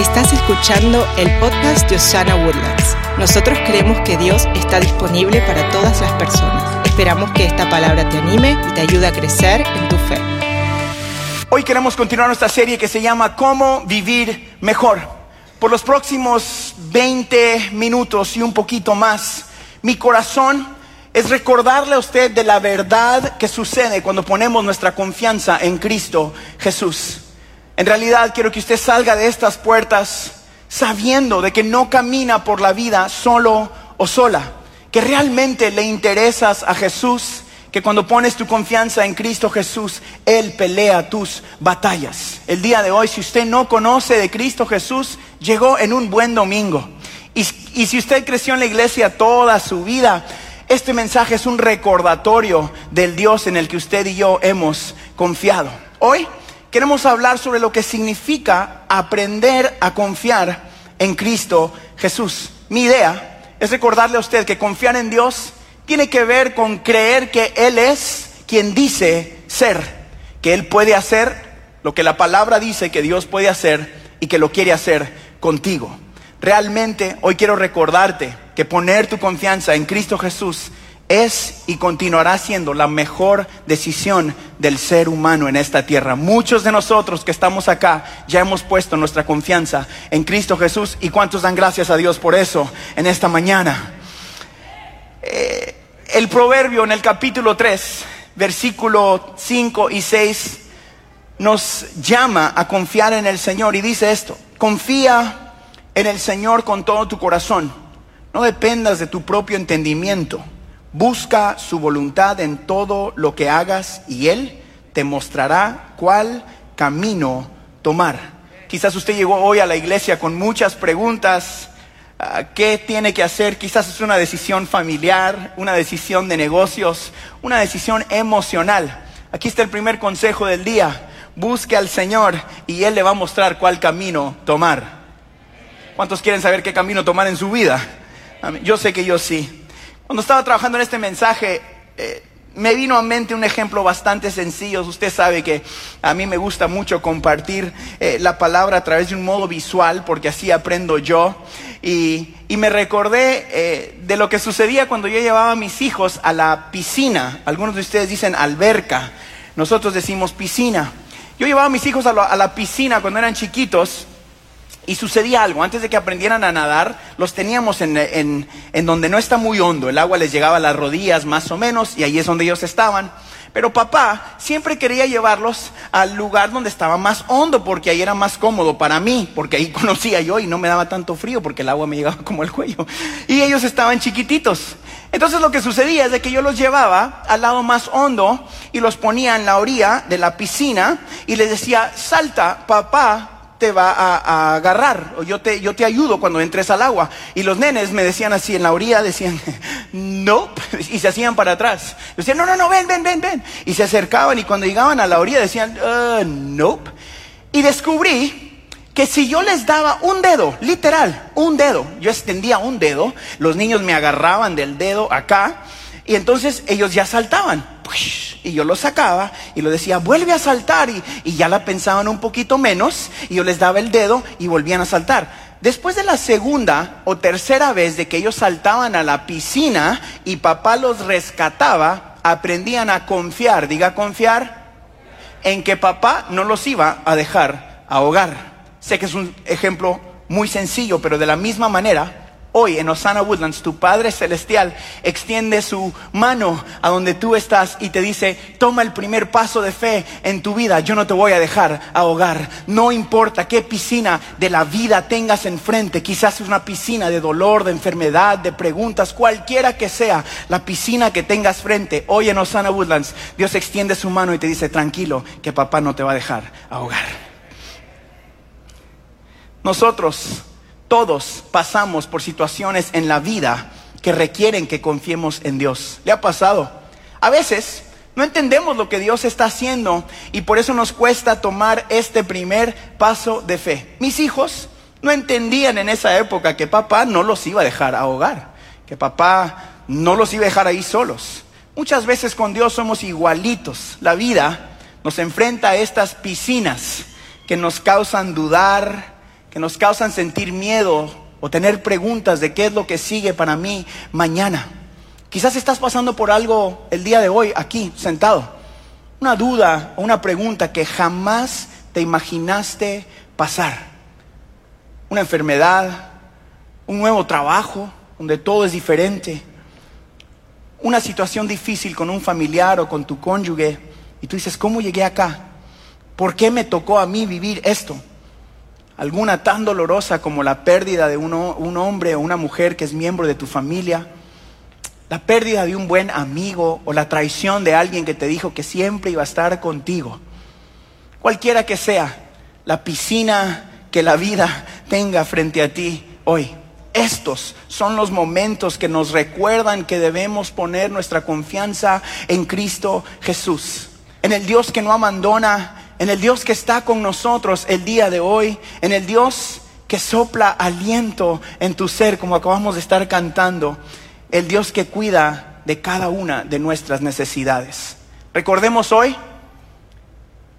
Estás escuchando el podcast de Osana Woodlands. Nosotros creemos que Dios está disponible para todas las personas. Esperamos que esta palabra te anime y te ayude a crecer en tu fe. Hoy queremos continuar nuestra serie que se llama Cómo vivir mejor. Por los próximos 20 minutos y un poquito más, mi corazón es recordarle a usted de la verdad que sucede cuando ponemos nuestra confianza en Cristo Jesús. En realidad quiero que usted salga de estas puertas sabiendo de que no camina por la vida solo o sola, que realmente le interesas a Jesús, que cuando pones tu confianza en Cristo Jesús, Él pelea tus batallas. El día de hoy, si usted no conoce de Cristo Jesús, llegó en un buen domingo. Y, y si usted creció en la iglesia toda su vida, este mensaje es un recordatorio del Dios en el que usted y yo hemos confiado. Hoy queremos hablar sobre lo que significa aprender a confiar en Cristo Jesús. Mi idea es recordarle a usted que confiar en Dios tiene que ver con creer que Él es quien dice ser, que Él puede hacer lo que la palabra dice que Dios puede hacer y que lo quiere hacer contigo. Realmente hoy quiero recordarte que poner tu confianza en Cristo Jesús es y continuará siendo la mejor decisión del ser humano en esta tierra. Muchos de nosotros que estamos acá ya hemos puesto nuestra confianza en Cristo Jesús y cuántos dan gracias a Dios por eso en esta mañana. Eh, el proverbio en el capítulo 3, versículo 5 y 6, nos llama a confiar en el Señor y dice esto, confía en el Señor con todo tu corazón, no dependas de tu propio entendimiento Busca su voluntad en todo lo que hagas y Él te mostrará cuál camino tomar. Quizás usted llegó hoy a la iglesia con muchas preguntas. Ah, ¿Qué tiene que hacer? Quizás es una decisión familiar, una decisión de negocios, una decisión emocional. Aquí está el primer consejo del día. Busque al Señor y Él le va a mostrar cuál camino tomar. ¿Cuántos quieren saber qué camino tomar en su vida? Yo sé que yo sí. Cuando estaba trabajando en este mensaje, eh, me vino a mente un ejemplo bastante sencillo. Usted sabe que a mí me gusta mucho compartir eh, la palabra a través de un modo visual, porque así aprendo yo. Y, me recordé eh, de lo que sucedía cuando yo llevaba a mis hijos a la piscina. Algunos de ustedes dicen alberca, nosotros decimos piscina. Yo llevaba a mis hijos a la piscina cuando eran chiquitos y sucedía algo, antes de que aprendieran a nadar, los teníamos en, donde no está muy hondo, el agua les llegaba a las rodillas más o menos, y ahí es donde ellos estaban. Pero papá siempre quería llevarlos al lugar donde estaba más hondo, porque ahí era más cómodo para mí, porque ahí conocía yo y no me daba tanto frío, porque el agua me llegaba como el cuello. Y ellos estaban chiquititos. Entonces lo que sucedía es que yo los llevaba al lado más hondo y los ponía en la orilla de la piscina y les decía, salta, papá, te va a, agarrar, o yo te, yo te ayudo cuando entres al agua. Y los nenes me decían así en la orilla, decían, no, y se hacían para atrás. Decían, no, no, no, ven, ven, ven, ven. Y se acercaban y cuando llegaban a la orilla decían, uh, no. Y descubrí que si yo les daba un dedo, literal, un dedo, yo extendía un dedo, los niños me agarraban del dedo acá, y entonces ellos ya saltaban. Y yo los sacaba y lo decía, vuelve a saltar. Y, ya la pensaban un poquito menos. Y yo les daba el dedo y volvían a saltar. Después de la segunda o tercera vez de que ellos saltaban a la piscina y papá los rescataba, aprendían a confiar, diga confiar, en que papá no los iba a dejar ahogar. Sé que es un ejemplo muy sencillo, pero de la misma manera, Hoy en Osana Woodlands, tu Padre Celestial extiende su mano a donde tú estás y te dice, toma el primer paso de fe en tu vida, yo no te voy a dejar ahogar. No importa qué piscina de la vida tengas enfrente, quizás es una piscina de dolor, de enfermedad, de preguntas, cualquiera que sea la piscina que tengas frente. Hoy en Osana Woodlands, Dios extiende su mano y te dice, tranquilo, que papá no te va a dejar ahogar. Nosotros todos pasamos por situaciones en la vida que requieren que confiemos en Dios. ¿Le ha pasado? A veces no entendemos lo que Dios está haciendo y por eso nos cuesta tomar este primer paso de fe. Mis hijos no entendían en esa época que papá no los iba a dejar ahogar, que papá no los iba a dejar ahí solos. Muchas veces con Dios somos igualitos. La vida nos enfrenta a estas piscinas que nos causan dudar, que nos causan sentir miedo o tener preguntas de qué es lo que sigue para mí mañana. Quizás estás pasando por algo el día de hoy aquí, sentado. Una duda o una pregunta que jamás te imaginaste pasar. Una enfermedad, un nuevo trabajo donde todo es diferente. Una situación difícil con un familiar o con tu cónyuge. Y tú dices, ¿cómo llegué acá? ¿Por qué me tocó a mí vivir esto? Alguna tan dolorosa como la pérdida de un, hombre o una mujer que es miembro de tu familia la pérdida de un buen amigo o la traición de alguien que te dijo que siempre iba a estar contigo. Cualquiera que sea la piscina que la vida tenga frente a ti hoy. Estos son los momentos que nos recuerdan que debemos poner nuestra confianza en Cristo Jesús, en el Dios que no abandona, en el Dios que está con nosotros el día de hoy, en el Dios que sopla aliento en tu ser, como acabamos de estar cantando, el Dios que cuida de cada una de nuestras necesidades. Recordemos hoy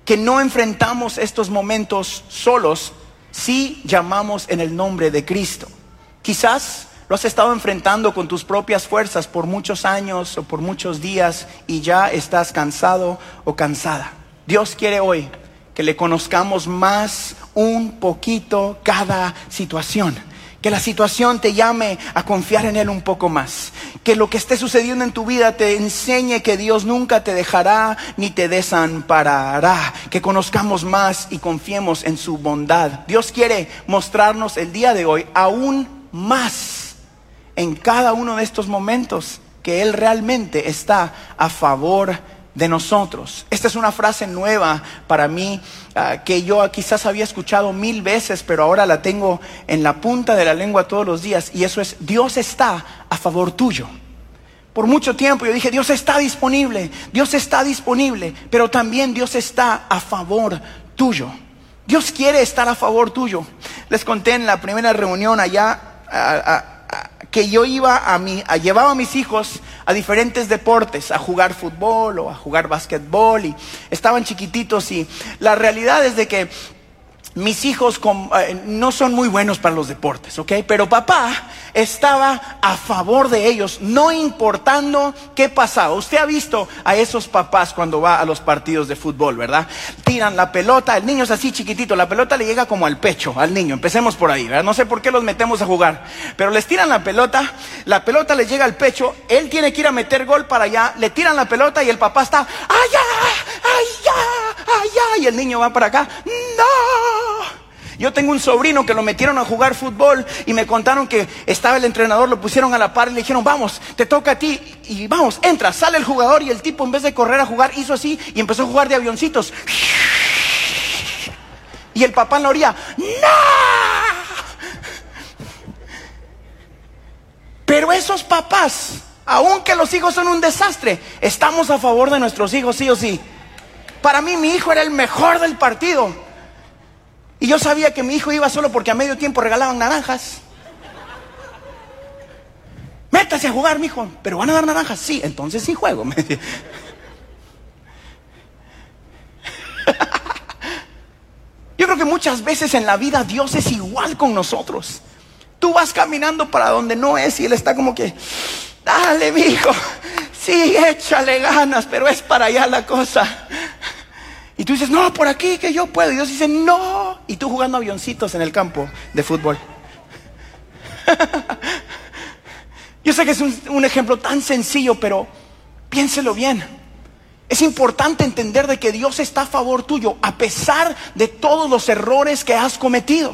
que no enfrentamos estos momentos solos si llamamos en el nombre de Cristo. Quizás lo has estado enfrentando con tus propias fuerzas por muchos años o por muchos días y ya estás cansado o cansada. Dios quiere hoy que le conozcamos más un poquito cada situación que la situación te llame a confiar en Él un poco más. Que lo que esté sucediendo en tu vida te enseñe que Dios nunca te dejará ni te desamparará. Que conozcamos más y confiemos en su bondad. Dios quiere mostrarnos el día de hoy aún más en cada uno de estos momentos que Él realmente está a favor de nosotros. Esta es una frase nueva para mí ah, que yo quizás había escuchado mil veces, pero ahora la tengo en la punta de la lengua todos los días y eso es, Dios está a favor tuyo. Por mucho tiempo yo dije, Dios está disponible, Dios está disponible, pero también Dios está a favor tuyo. Dios quiere estar a favor tuyo. Les conté en la primera reunión allá que yo iba a, mi, a llevaba a mis hijos a diferentes deportes, a jugar fútbol o a jugar básquetbol y estaban chiquititos y la realidad es de que mis hijos eh, no son muy buenos para los deportes, ¿ok? Pero papá estaba a favor de ellos, no importando qué pasaba. Usted ha visto a esos papás cuando va a los partidos de fútbol, ¿verdad? Tiran la pelota, el niño es así chiquitito, la pelota le llega como al pecho al niño. Empecemos por ahí, ¿verdad? No sé por qué los metemos a jugar, pero les tiran la pelota, la pelota le llega al pecho, él tiene que ir a meter gol para allá, le tiran la pelota y el papá está, allá, allá, allá, y el niño va para acá, no. Yo tengo un sobrino que lo metieron a jugar fútbol y me contaron que estaba el entrenador, lo pusieron a la par y le dijeron, vamos, te toca a ti y vamos, entra, sale el jugador y el tipo en vez de correr a jugar hizo así y empezó a jugar de avioncitos. Y el papá en la orilla, ¡No! Pero esos papás, aunque los hijos son un desastre, estamos a favor de nuestros hijos, sí o sí. Para mí mi hijo era el mejor del partido. Y yo sabía que mi hijo iba solo porque a medio tiempo regalaban naranjas. Métase a jugar, mi hijo. Pero van a dar naranjas. Sí, entonces sí juego. Yo creo que muchas veces en la vida Dios es igual con nosotros. Tú vas caminando para donde no es y Él está como que, dale, mi hijo, sí, échale ganas, pero es para allá la cosa. Y tú dices, no, por aquí que yo puedo. Y Dios dice, no. Y tú jugando avioncitos en el campo de fútbol. yo sé que es un, ejemplo tan sencillo, pero piénselo bien. Es importante entender de que Dios está a favor tuyo a pesar de todos los errores que has cometido.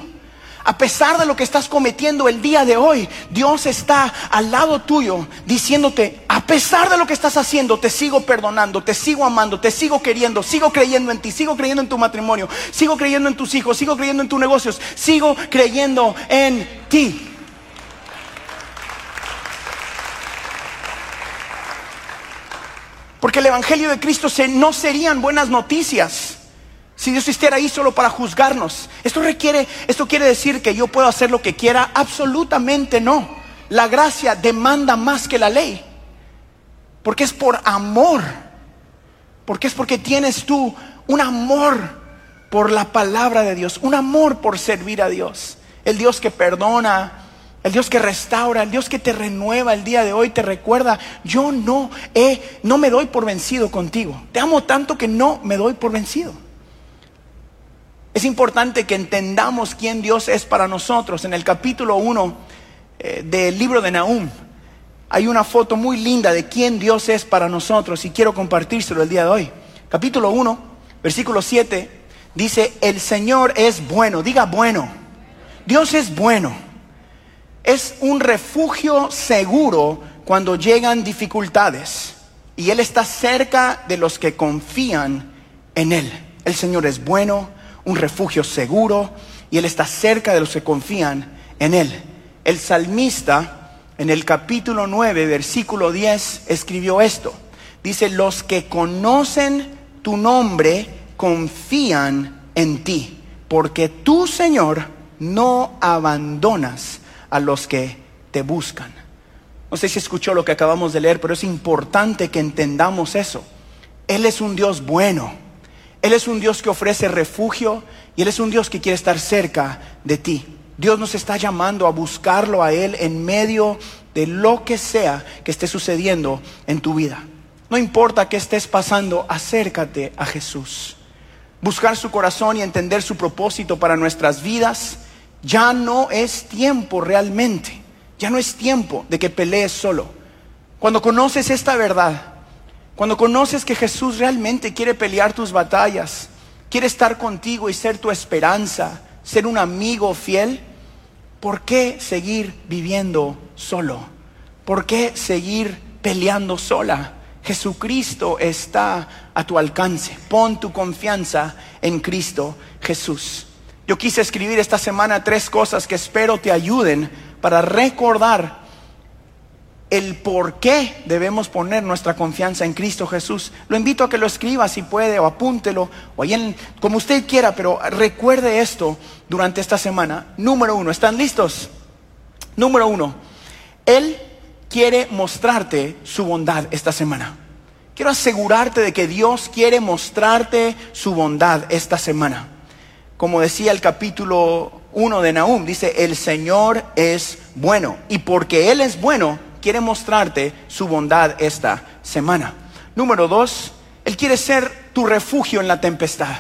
A pesar de lo que estás cometiendo el día de hoy, Dios está al lado tuyo diciéndote, a pesar de lo que estás haciendo, te sigo perdonando, te sigo amando, te sigo queriendo, sigo creyendo en ti, sigo creyendo en tu matrimonio, sigo creyendo en tus hijos, sigo creyendo en tus negocios, sigo creyendo en ti. Porque el Evangelio de Cristo no serían buenas noticias si Dios estuviera ahí solo para juzgarnos. Esto requiere, esto quiere decir que yo puedo hacer lo que quiera. Absolutamente no. La gracia demanda más que la ley. Porque es por amor. Porque es porque tienes tú un amor por la palabra de Dios, un amor por servir a Dios, el Dios que perdona, el Dios que restaura, el Dios que te renueva el día de hoy, te recuerda, yo no he, no me doy por vencido contigo. Te amo tanto que no me doy por vencido. Es importante que entendamos quién Dios es para nosotros. En el capítulo 1 eh, del libro de Nahum hay una foto muy linda de quién Dios es para nosotros y quiero compartírselo el día de hoy. Capítulo 1, versículo 7, dice, el Señor es bueno, diga bueno. Dios es bueno es un refugio seguro cuando llegan dificultades. Y Él está cerca de los que confían en Él. El Señor es bueno, un refugio seguro, y Él está cerca de los que confían en Él. El salmista en el capítulo 9, versículo 10, escribió esto. Dice, los que conocen tu nombre confían en ti, porque tú, Señor, no abandonas a los que te buscan. No sé si escuchó lo que acabamos de leer, pero es importante que entendamos eso. Él es un Dios bueno. Él es un Dios que ofrece refugio y Él es un Dios que quiere estar cerca de ti. Dios nos está llamando a buscarlo a Él en medio de lo que sea que esté sucediendo en tu vida. No importa qué estés pasando, acércate a Jesús. Buscar su corazón y entender su propósito para nuestras vidas ya no es tiempo realmente, ya no es tiempo de que pelees solo. Cuando conoces esta verdad, cuando conoces que Jesús realmente quiere pelear tus batallas, quiere estar contigo y ser tu esperanza, ser un amigo fiel, ¿por qué seguir viviendo solo? ¿Por qué seguir peleando sola? Jesucristo está a tu alcance. Pon tu confianza en Cristo Jesús. Yo quise escribir esta semana tres cosas que espero te ayuden para recordar el por qué debemos poner nuestra confianza en Cristo Jesús. Lo invito a que lo escriba si puede o apúntelo o ahí como usted quiera, pero recuerde esto durante esta semana. Número uno, ¿están listos? Número uno, Él quiere mostrarte su bondad esta semana. Quiero asegurarte de que Dios quiere mostrarte su bondad esta semana como decía el capítulo 1 de Nahum, dice, el Señor es bueno. Y porque Él es bueno, quiere mostrarte su bondad esta semana. Número dos, Él quiere ser tu refugio en la tempestad.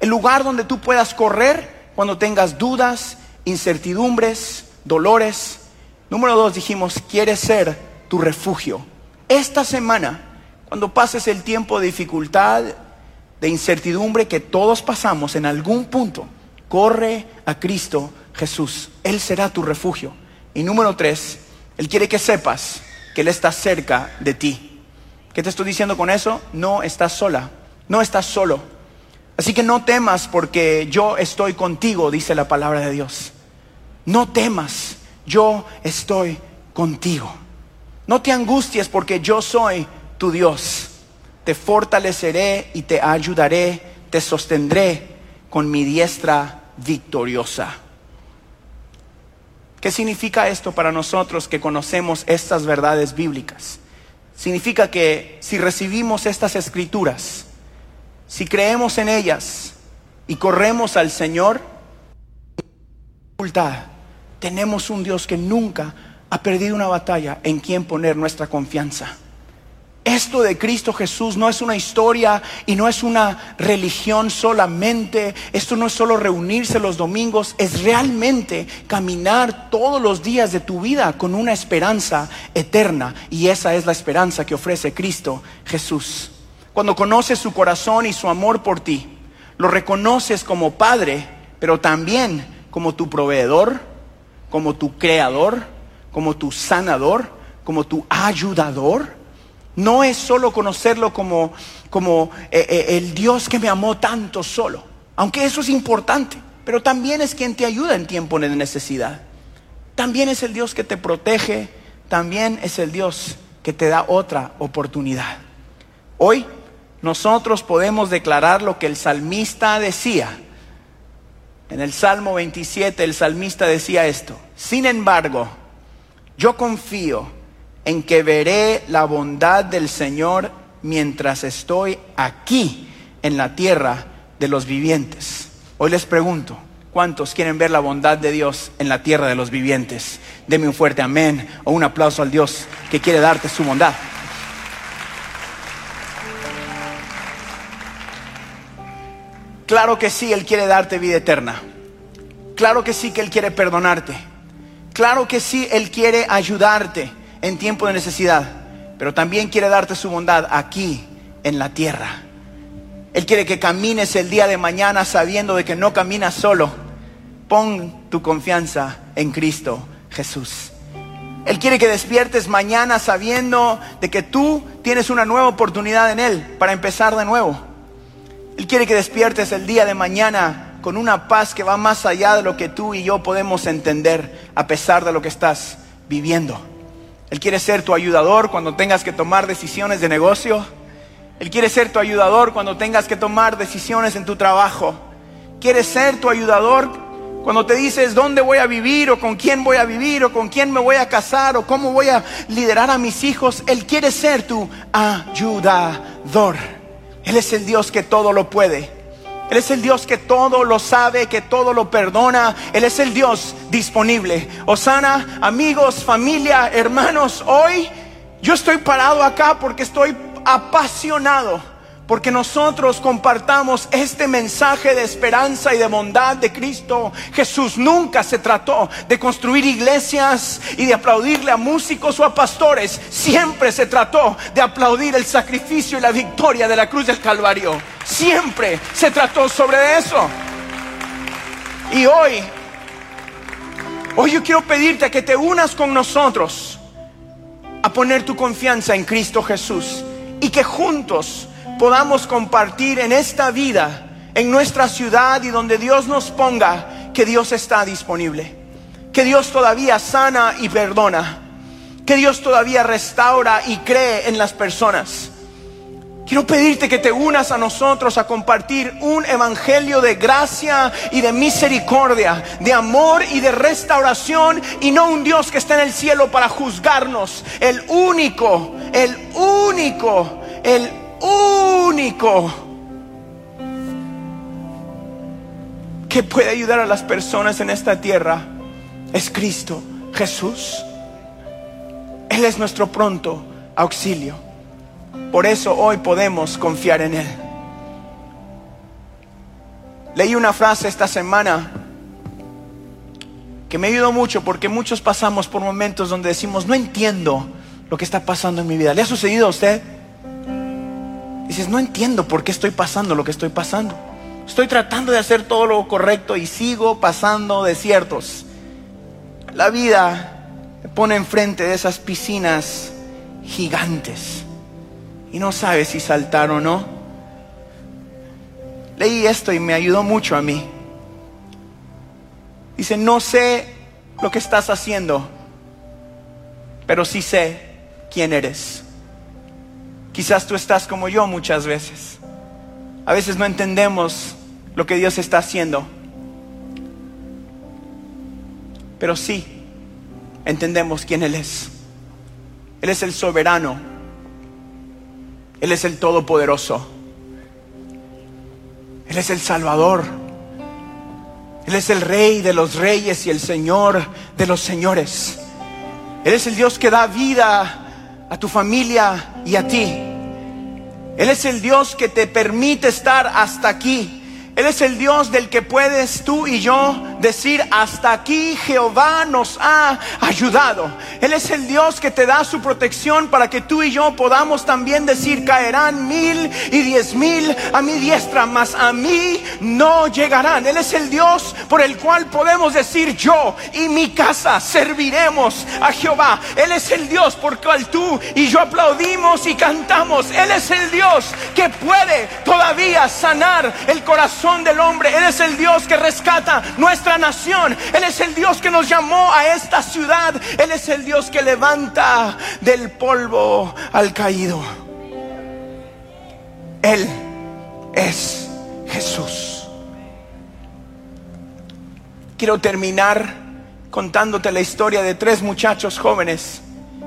El lugar donde tú puedas correr cuando tengas dudas, incertidumbres, dolores. Número dos, dijimos, quiere ser tu refugio. Esta semana, cuando pases el tiempo de dificultad, de incertidumbre que todos pasamos en algún punto, corre a Cristo Jesús. Él será tu refugio. Y número tres, Él quiere que sepas que Él está cerca de ti. ¿Qué te estoy diciendo con eso? No estás sola, no estás solo. Así que no temas porque yo estoy contigo, dice la palabra de Dios. No temas, yo estoy contigo. No te angusties porque yo soy tu Dios te fortaleceré y te ayudaré, te sostendré con mi diestra victoriosa. ¿Qué significa esto para nosotros que conocemos estas verdades bíblicas? Significa que si recibimos estas escrituras, si creemos en ellas y corremos al Señor, tenemos un Dios que nunca ha perdido una batalla en quien poner nuestra confianza. Esto de Cristo Jesús no es una historia y no es una religión solamente. Esto no es solo reunirse los domingos, es realmente caminar todos los días de tu vida con una esperanza eterna. Y esa es la esperanza que ofrece Cristo Jesús. Cuando conoces su corazón y su amor por ti, lo reconoces como Padre, pero también como tu proveedor, como tu creador, como tu sanador, como tu ayudador no es solo conocerlo como, como eh, eh, el Dios que me amó tanto solo, aunque eso es importante, pero también es quien te ayuda en tiempo de necesidad. También es el Dios que te protege, también es el Dios que te da otra oportunidad. Hoy nosotros podemos declarar lo que el salmista decía. En el Salmo 27 el salmista decía esto, sin embargo, yo confío en que veré la bondad del Señor mientras estoy aquí en la tierra de los vivientes. Hoy les pregunto, ¿cuántos quieren ver la bondad de Dios en la tierra de los vivientes? Deme un fuerte amén o un aplauso al Dios que quiere darte su bondad. Claro que sí, Él quiere darte vida eterna. Claro que sí que Él quiere perdonarte. Claro que sí, Él quiere ayudarte en tiempo de necesidad. Pero también quiere darte su bondad aquí en la tierra. Él quiere que camines el día de mañana sabiendo de que no caminas solo. Pon tu confianza en Cristo Jesús. Él quiere que despiertes mañana sabiendo de que tú tienes una nueva oportunidad en Él para empezar de nuevo. Él quiere que despiertes el día de mañana con una paz que va más allá de lo que tú y yo podemos entender a pesar de lo que estás viviendo. Él quiere ser tu ayudador cuando tengas que tomar decisiones de negocio. Él quiere ser tu ayudador cuando tengas que tomar decisiones en tu trabajo. Quiere ser tu ayudador cuando te dices dónde voy a vivir o con quién voy a vivir o con quién me voy a casar o cómo voy a liderar a mis hijos. Él quiere ser tu ayudador. Él es el Dios que todo lo puede. Él es el Dios que todo lo sabe, que todo lo perdona. Él es el Dios disponible. Osana, amigos, familia, hermanos, hoy yo estoy parado acá porque estoy apasionado porque nosotros compartamos este mensaje de esperanza y de bondad de Cristo Jesús. Nunca se trató de construir iglesias y de aplaudirle a músicos o a pastores. Siempre se trató de aplaudir el sacrificio y la victoria de la cruz del Calvario. Siempre se trató sobre eso. Y hoy, hoy yo quiero pedirte que te unas con nosotros a poner tu confianza en Cristo Jesús y que juntos podamos compartir en esta vida, en nuestra ciudad y donde Dios nos ponga, que Dios está disponible, que Dios todavía sana y perdona, que Dios todavía restaura y cree en las personas. Quiero pedirte que te unas a nosotros a compartir un evangelio de gracia y de misericordia, de amor y de restauración y no un Dios que está en el cielo para juzgarnos. El único, el único, el único que puede ayudar a las personas en esta tierra es Cristo Jesús. Él es nuestro pronto auxilio. Por eso hoy podemos confiar en Él. Leí una frase esta semana que me ayudó mucho porque muchos pasamos por momentos donde decimos, no entiendo lo que está pasando en mi vida. ¿Le ha sucedido a usted? Dices, no entiendo por qué estoy pasando lo que estoy pasando. Estoy tratando de hacer todo lo correcto y sigo pasando desiertos. La vida me pone enfrente de esas piscinas gigantes y no sabes si saltar o no. Leí esto y me ayudó mucho a mí. Dice, no sé lo que estás haciendo, pero sí sé quién eres. Quizás tú estás como yo muchas veces. A veces no entendemos lo que Dios está haciendo. Pero sí entendemos quién Él es. Él es el soberano. Él es el todopoderoso. Él es el Salvador. Él es el Rey de los reyes y el Señor de los señores. Él es el Dios que da vida a tu familia y a ti. Él es el Dios que te permite estar hasta aquí él es el Dios del que puedes tú y yo decir, hasta aquí Jehová nos ha ayudado. Él es el Dios que te da su protección para que tú y yo podamos también decir, caerán mil y diez mil a mi diestra, mas a mí no llegarán. Él es el Dios por el cual podemos decir, yo y mi casa serviremos a Jehová. Él es el Dios por el cual tú y yo aplaudimos y cantamos. Él es el Dios que puede todavía sanar el corazón del hombre. Él es el Dios que rescata nuestra nación. Él es el Dios que nos llamó a esta ciudad. Él es el Dios que levanta del polvo al caído. Él es Jesús. Quiero terminar contándote la historia de tres muchachos jóvenes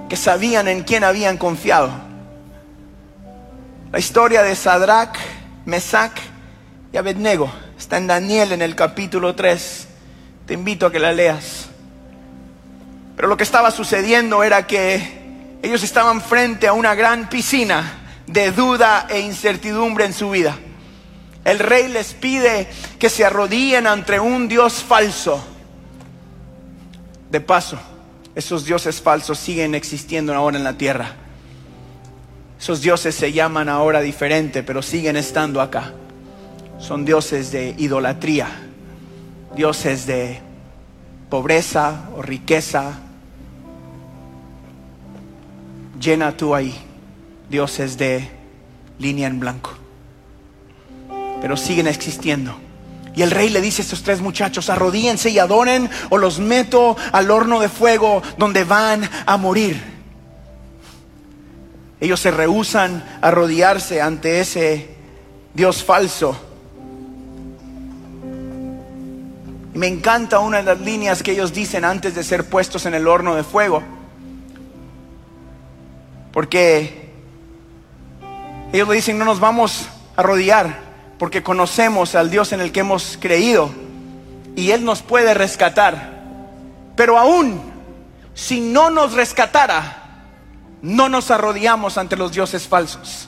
que sabían en quién habían confiado. La historia de Sadrach, Mesach y Abednego. Está en Daniel en el capítulo 3. Te invito a que la leas. Pero lo que estaba sucediendo era que ellos estaban frente a una gran piscina de duda e incertidumbre en su vida. El rey les pide que se arrodillen ante un Dios falso. De paso, esos dioses falsos siguen existiendo ahora en la tierra. Esos dioses se llaman ahora diferente, pero siguen estando acá. Son dioses de idolatría, dioses de pobreza o riqueza. Llena tú ahí, dioses de línea en blanco pero siguen existiendo. Y el rey le dice a estos tres muchachos, arrodíense y adoren o los meto al horno de fuego donde van a morir. Ellos se rehusan a arrodillarse ante ese Dios falso. Me encanta una de las líneas que ellos dicen antes de ser puestos en el horno de fuego. Porque ellos le dicen, no nos vamos a arrodillar porque conocemos al Dios en el que hemos creído y Él nos puede rescatar. Pero aún si no nos rescatara, no nos arrodillamos ante los dioses falsos.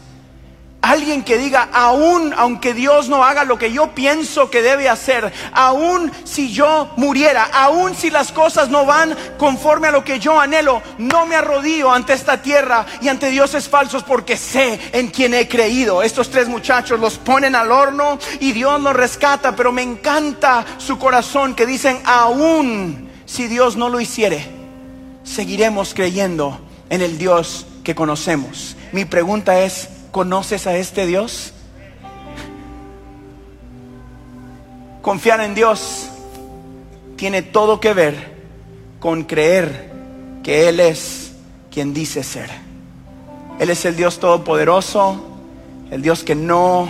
Alguien que diga, aún aunque Dios no haga lo que yo pienso que debe hacer, aún si yo muriera, aún si las cosas no van conforme a lo que yo anhelo, no me arrodillo ante esta tierra y ante dioses falsos porque sé en quien he creído. Estos tres muchachos los ponen al horno y Dios los rescata, pero me encanta su corazón que dicen, aún si Dios no lo hiciere, seguiremos creyendo en el Dios que conocemos. Mi pregunta es, ¿Conoces a este Dios? Confiar en Dios tiene todo que ver con creer que Él es quien dice ser. Él es el Dios todopoderoso, el Dios que no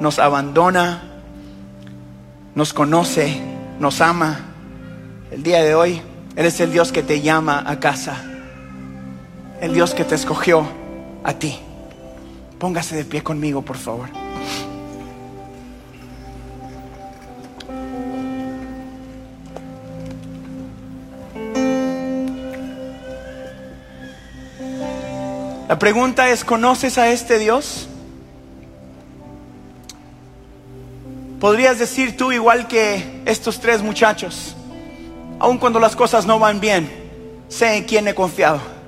nos abandona, nos conoce, nos ama. El día de hoy, Él es el Dios que te llama a casa, el Dios que te escogió a ti. Póngase de pie conmigo, por favor. La pregunta es, ¿conoces a este Dios? Podrías decir tú igual que estos tres muchachos, aun cuando las cosas no van bien, sé en quién he confiado.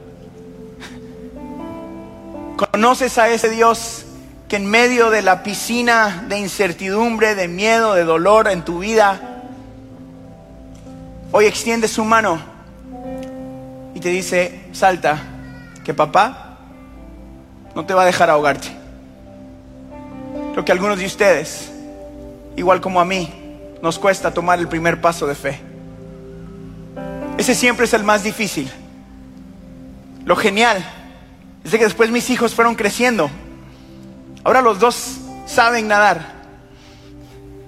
¿Conoces a ese Dios que en medio de la piscina de incertidumbre, de miedo, de dolor en tu vida, hoy extiende su mano y te dice, salta, que papá no te va a dejar ahogarte? Creo que algunos de ustedes, igual como a mí, nos cuesta tomar el primer paso de fe. Ese siempre es el más difícil. Lo genial Dice que después mis hijos fueron creciendo. Ahora los dos saben nadar.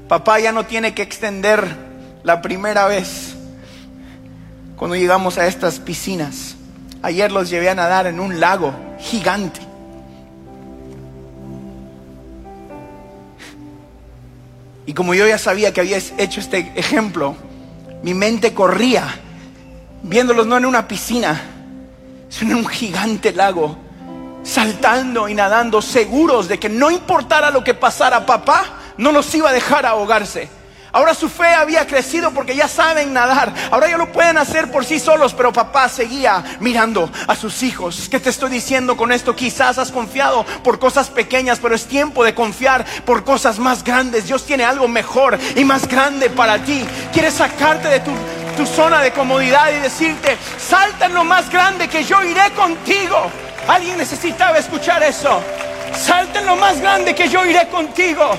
Papá ya no tiene que extender la primera vez cuando llegamos a estas piscinas. Ayer los llevé a nadar en un lago gigante. Y como yo ya sabía que había hecho este ejemplo, mi mente corría, viéndolos no en una piscina, sino en un gigante lago saltando y nadando, seguros de que no importara lo que pasara, papá no los iba a dejar ahogarse. Ahora su fe había crecido porque ya saben nadar. Ahora ya lo pueden hacer por sí solos, pero papá seguía mirando a sus hijos. ¿Qué te estoy diciendo con esto? Quizás has confiado por cosas pequeñas, pero es tiempo de confiar por cosas más grandes. Dios tiene algo mejor y más grande para ti. Quiere sacarte de tu, tu zona de comodidad y decirte, salta en lo más grande que yo iré contigo. Alguien necesitaba escuchar eso. Salta en lo más grande que yo iré contigo.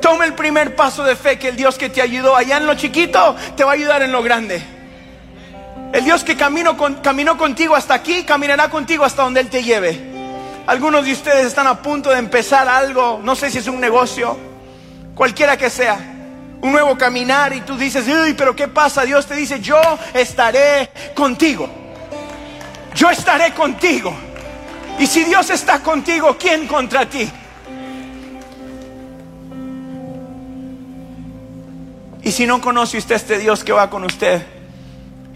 Toma el primer paso de fe que el Dios que te ayudó allá en lo chiquito te va a ayudar en lo grande. El Dios que caminó, caminó contigo hasta aquí, caminará contigo hasta donde Él te lleve. Algunos de ustedes están a punto de empezar algo, no sé si es un negocio, cualquiera que sea, un nuevo caminar y tú dices, uy, pero ¿qué pasa? Dios te dice, yo estaré contigo yo estaré contigo. Y si Dios está contigo, ¿quién contra ti? Y si no conoce usted este Dios que va con usted,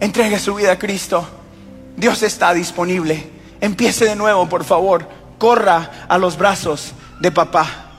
entregue su vida a Cristo. Dios está disponible. Empiece de nuevo, por favor. Corra a los brazos de papá.